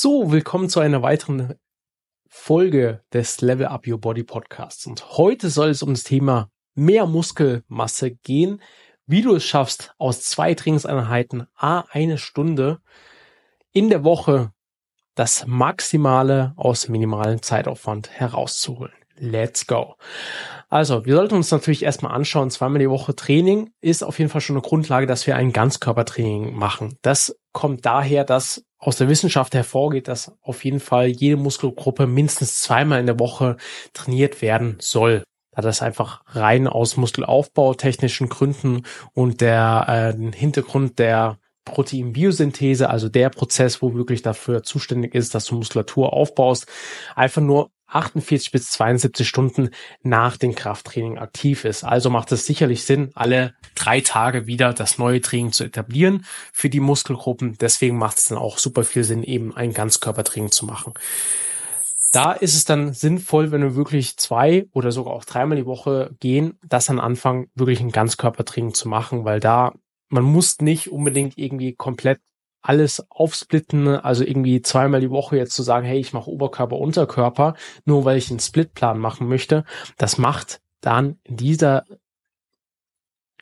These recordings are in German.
So, willkommen zu einer weiteren Folge des Level Up Your Body Podcasts. Und heute soll es um das Thema mehr Muskelmasse gehen, wie du es schaffst, aus zwei Trainingseinheiten a eine Stunde in der Woche das Maximale aus minimalen Zeitaufwand herauszuholen. Let's go. Also, wir sollten uns natürlich erstmal anschauen, zweimal die Woche Training ist auf jeden Fall schon eine Grundlage, dass wir ein Ganzkörpertraining machen. Das kommt daher, dass aus der Wissenschaft hervorgeht, dass auf jeden Fall jede Muskelgruppe mindestens zweimal in der Woche trainiert werden soll. Da das einfach rein aus Muskelaufbau technischen Gründen und der äh, Hintergrund der Proteinbiosynthese, also der Prozess, wo wirklich dafür zuständig ist, dass du Muskulatur aufbaust, einfach nur 48 bis 72 Stunden nach dem Krafttraining aktiv ist. Also macht es sicherlich Sinn, alle drei Tage wieder das neue Training zu etablieren für die Muskelgruppen. Deswegen macht es dann auch super viel Sinn, eben ein Ganzkörpertraining zu machen. Da ist es dann sinnvoll, wenn wir wirklich zwei oder sogar auch dreimal die Woche gehen, das an Anfang wirklich ein Ganzkörpertraining zu machen, weil da man muss nicht unbedingt irgendwie komplett alles aufsplitten, also irgendwie zweimal die Woche jetzt zu sagen, hey, ich mache Oberkörper, Unterkörper, nur weil ich einen Splitplan machen möchte, das macht dann in dieser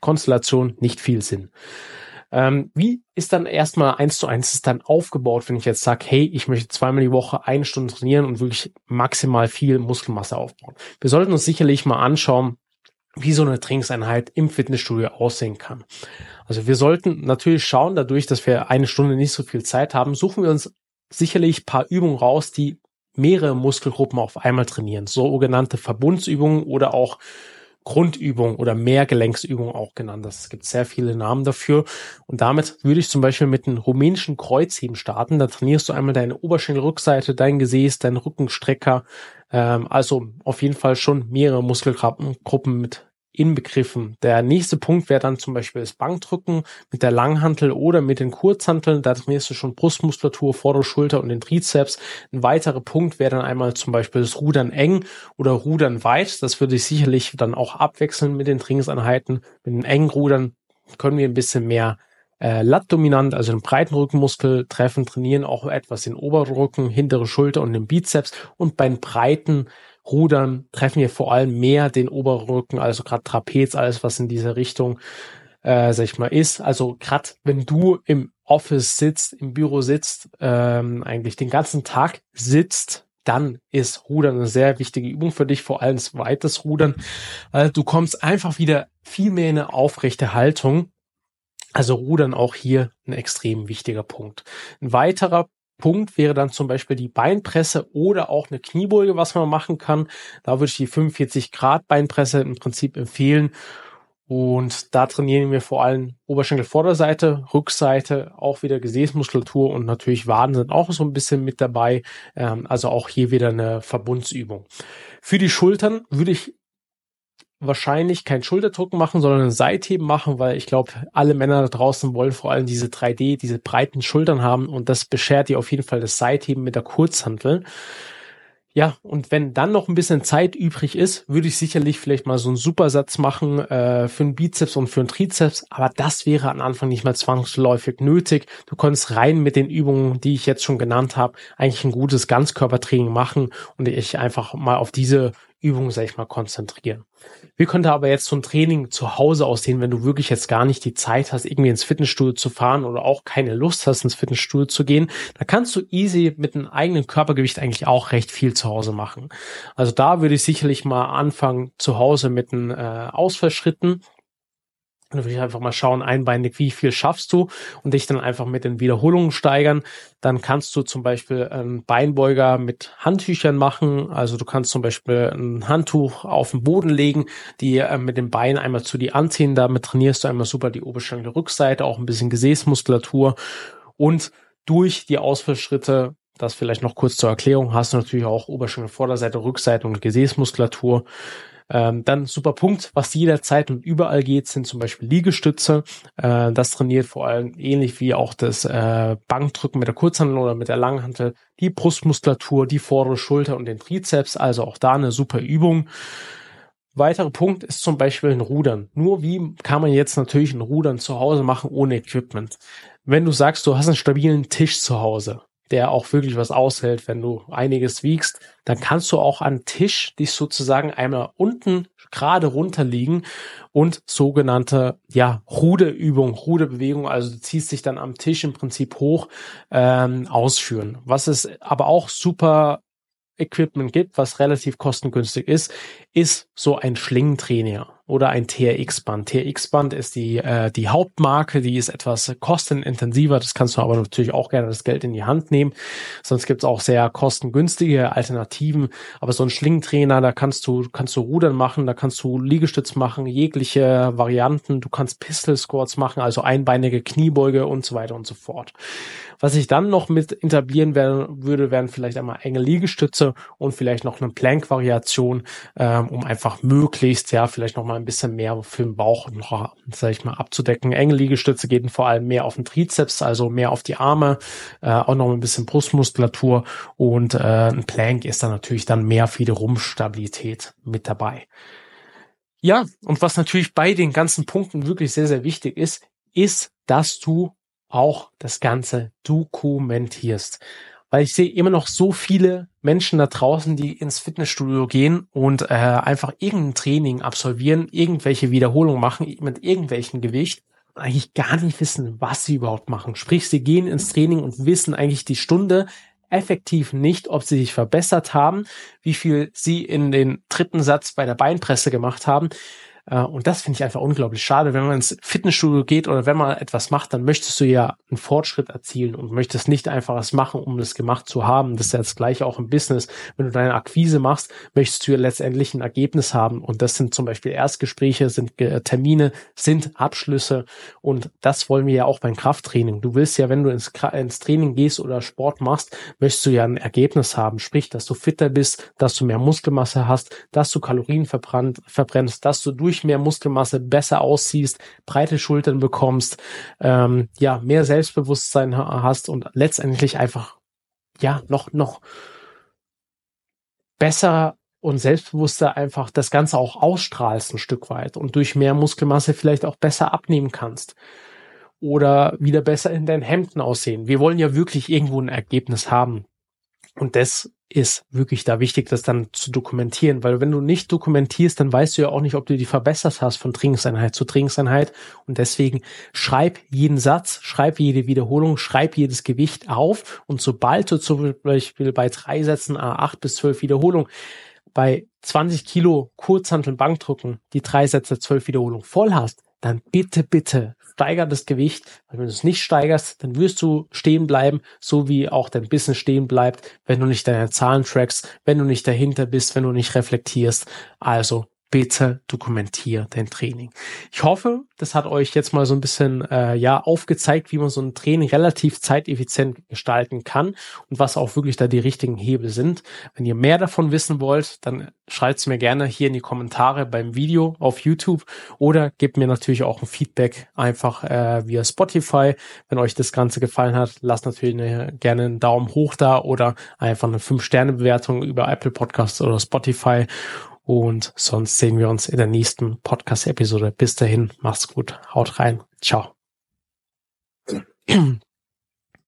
Konstellation nicht viel Sinn. Ähm, wie ist dann erstmal eins zu eins ist dann aufgebaut, wenn ich jetzt sage, hey, ich möchte zweimal die Woche eine Stunde trainieren und wirklich maximal viel Muskelmasse aufbauen? Wir sollten uns sicherlich mal anschauen, wie so eine Trainingseinheit im Fitnessstudio aussehen kann. Also wir sollten natürlich schauen, dadurch, dass wir eine Stunde nicht so viel Zeit haben, suchen wir uns sicherlich paar Übungen raus, die mehrere Muskelgruppen auf einmal trainieren. Sogenannte Verbundsübungen oder auch Grundübungen oder Mehrgelenksübungen auch genannt. Es gibt sehr viele Namen dafür. Und damit würde ich zum Beispiel mit einem rumänischen Kreuzheben starten. Da trainierst du einmal deine Oberschenkelrückseite, dein Gesäß, deinen Rückenstrecker. Ähm, also auf jeden Fall schon mehrere Muskelgruppen mit inbegriffen. Der nächste Punkt wäre dann zum Beispiel das Bankdrücken mit der Langhantel oder mit den Kurzhanteln. Da trainierst du schon Brustmuskulatur, Vorder-, Schulter und den Trizeps. Ein weiterer Punkt wäre dann einmal zum Beispiel das Rudern eng oder Rudern weit. Das würde ich sicherlich dann auch abwechseln mit den Trainingseinheiten. Mit den engen Rudern können wir ein bisschen mehr äh, Lat-dominant, also den breiten Rückenmuskel treffen, trainieren auch etwas den Oberrücken, hintere Schulter und den Bizeps und beim breiten Rudern treffen wir vor allem mehr den Oberrücken, also gerade Trapez, alles was in dieser Richtung, äh, sag ich mal, ist. Also gerade wenn du im Office sitzt, im Büro sitzt, ähm, eigentlich den ganzen Tag sitzt, dann ist Rudern eine sehr wichtige Übung für dich, vor allem das weites Rudern. Also du kommst einfach wieder viel mehr in eine aufrechte Haltung. Also Rudern auch hier ein extrem wichtiger Punkt. Ein weiterer Punkt wäre dann zum Beispiel die Beinpresse oder auch eine Kniebeuge, was man machen kann. Da würde ich die 45 Grad Beinpresse im Prinzip empfehlen. Und da trainieren wir vor allem Oberschenkelvorderseite, Rückseite, auch wieder Gesäßmuskulatur und natürlich Waden sind auch so ein bisschen mit dabei. Ähm, also auch hier wieder eine Verbundsübung. Für die Schultern würde ich wahrscheinlich kein Schulterdrucken machen, sondern ein Seitheben machen, weil ich glaube, alle Männer da draußen wollen vor allem diese 3D, diese breiten Schultern haben und das beschert dir auf jeden Fall das Seitheben mit der Kurzhantel. Ja, und wenn dann noch ein bisschen Zeit übrig ist, würde ich sicherlich vielleicht mal so einen Supersatz machen äh, für einen Bizeps und für einen Trizeps, aber das wäre am Anfang nicht mal zwangsläufig nötig. Du konntest rein mit den Übungen, die ich jetzt schon genannt habe, eigentlich ein gutes Ganzkörpertraining machen und ich einfach mal auf diese Übungen, sag ich mal, konzentrieren. Wie könnte aber jetzt so ein Training zu Hause aussehen, wenn du wirklich jetzt gar nicht die Zeit hast, irgendwie ins Fitnessstudio zu fahren oder auch keine Lust hast, ins Fitnessstudio zu gehen? Da kannst du easy mit einem eigenen Körpergewicht eigentlich auch recht viel zu Hause machen. Also da würde ich sicherlich mal anfangen, zu Hause mit den äh, Ausfallschritten dann würde ich einfach mal schauen, einbeinig, wie viel schaffst du und dich dann einfach mit den Wiederholungen steigern. Dann kannst du zum Beispiel einen Beinbeuger mit Handtüchern machen. Also du kannst zum Beispiel ein Handtuch auf den Boden legen, die äh, mit dem Bein einmal zu dir anziehen. Damit trainierst du einmal super die Oberschenkel Rückseite, auch ein bisschen Gesäßmuskulatur und durch die Ausfallschritte das vielleicht noch kurz zur Erklärung, hast du natürlich auch Oberschenkel Vorderseite, Rückseite und Gesäßmuskulatur. Ähm, dann super Punkt, was jederzeit und überall geht, sind zum Beispiel Liegestütze. Äh, das trainiert vor allem ähnlich wie auch das äh, Bankdrücken mit der Kurzhantel oder mit der Langhantel die Brustmuskulatur, die vordere Schulter und den Trizeps. Also auch da eine super Übung. Weiterer Punkt ist zum Beispiel ein Rudern. Nur wie kann man jetzt natürlich ein Rudern zu Hause machen ohne Equipment? Wenn du sagst, du hast einen stabilen Tisch zu Hause, der auch wirklich was aushält, wenn du einiges wiegst, dann kannst du auch an Tisch dich sozusagen einmal unten gerade runterliegen und sogenannte ja Ruderübung, Ruderbewegung, also du ziehst dich dann am Tisch im Prinzip hoch ähm, ausführen. Was es aber auch super Equipment gibt, was relativ kostengünstig ist, ist so ein Schlingentrainer oder ein TRX-Band. TRX-Band ist die, äh, die Hauptmarke, die ist etwas kostenintensiver. Das kannst du aber natürlich auch gerne das Geld in die Hand nehmen. Sonst gibt's auch sehr kostengünstige Alternativen. Aber so ein Schlingentrainer, da kannst du, kannst du Rudern machen, da kannst du Liegestütz machen, jegliche Varianten. Du kannst Pistol Squats machen, also einbeinige Kniebeuge und so weiter und so fort. Was ich dann noch mit etablieren werden, würde, wären vielleicht einmal enge Liegestütze und vielleicht noch eine Plank-Variation, ähm, um einfach möglichst, ja, vielleicht noch mal ein bisschen mehr für den Bauch noch, sag ich mal, abzudecken. Enge Liegestütze gehen vor allem mehr auf den Trizeps, also mehr auf die Arme, äh, auch noch ein bisschen Brustmuskulatur und äh, ein Plank ist dann natürlich dann mehr für die Rumpfstabilität mit dabei. Ja, und was natürlich bei den ganzen Punkten wirklich sehr, sehr wichtig ist, ist, dass du auch das Ganze dokumentierst. Weil ich sehe immer noch so viele Menschen da draußen, die ins Fitnessstudio gehen und äh, einfach irgendein Training absolvieren, irgendwelche Wiederholungen machen mit irgendwelchen Gewicht eigentlich gar nicht wissen, was sie überhaupt machen. Sprich, sie gehen ins Training und wissen eigentlich die Stunde effektiv nicht, ob sie sich verbessert haben, wie viel sie in den dritten Satz bei der Beinpresse gemacht haben. Äh, und das finde ich einfach unglaublich schade. Wenn man ins Fitnessstudio geht oder wenn man etwas macht, dann möchtest du ja einen Fortschritt erzielen und möchtest nicht einfach was machen, um es gemacht zu haben. Das ist ja das gleiche auch im Business. Wenn du deine Akquise machst, möchtest du ja letztendlich ein Ergebnis haben. Und das sind zum Beispiel Erstgespräche, sind äh, Termine, sind Abschlüsse. Und das wollen wir ja auch beim Krafttraining. Du willst ja, wenn du ins, ins Training gehst oder Sport machst, möchtest du ja ein Ergebnis haben. Sprich, dass du fitter bist, dass du mehr Muskelmasse hast, dass du Kalorien verbrennst, dass du durch durch mehr Muskelmasse besser aussiehst, breite Schultern bekommst, ähm, ja, mehr Selbstbewusstsein hast und letztendlich einfach, ja, noch, noch besser und selbstbewusster einfach das Ganze auch ausstrahlst ein Stück weit und durch mehr Muskelmasse vielleicht auch besser abnehmen kannst oder wieder besser in deinen Hemden aussehen. Wir wollen ja wirklich irgendwo ein Ergebnis haben. Und das ist wirklich da wichtig, das dann zu dokumentieren, weil wenn du nicht dokumentierst, dann weißt du ja auch nicht, ob du die verbessert hast von Trainingseinheit zu Trainingseinheit. Und deswegen schreib jeden Satz, schreib jede Wiederholung, schreib jedes Gewicht auf. Und sobald du zum Beispiel bei drei Sätzen A8 bis 12 Wiederholungen bei 20 Kilo Kurzhanteln Bankdrücken die drei Sätze 12 Wiederholungen voll hast, dann bitte, bitte steiger das Gewicht, wenn du es nicht steigerst, dann wirst du stehen bleiben, so wie auch dein Business stehen bleibt, wenn du nicht deine Zahlen trackst, wenn du nicht dahinter bist, wenn du nicht reflektierst. Also bitte dokumentier dein Training. Ich hoffe, das hat euch jetzt mal so ein bisschen äh, ja aufgezeigt, wie man so ein Training relativ zeiteffizient gestalten kann und was auch wirklich da die richtigen Hebel sind. Wenn ihr mehr davon wissen wollt, dann schreibt es mir gerne hier in die Kommentare beim Video auf YouTube oder gebt mir natürlich auch ein Feedback einfach äh, via Spotify. Wenn euch das Ganze gefallen hat, lasst natürlich eine, gerne einen Daumen hoch da oder einfach eine 5-Sterne-Bewertung über Apple Podcasts oder Spotify. Und sonst sehen wir uns in der nächsten Podcast-Episode. Bis dahin, macht's gut, haut rein, ciao.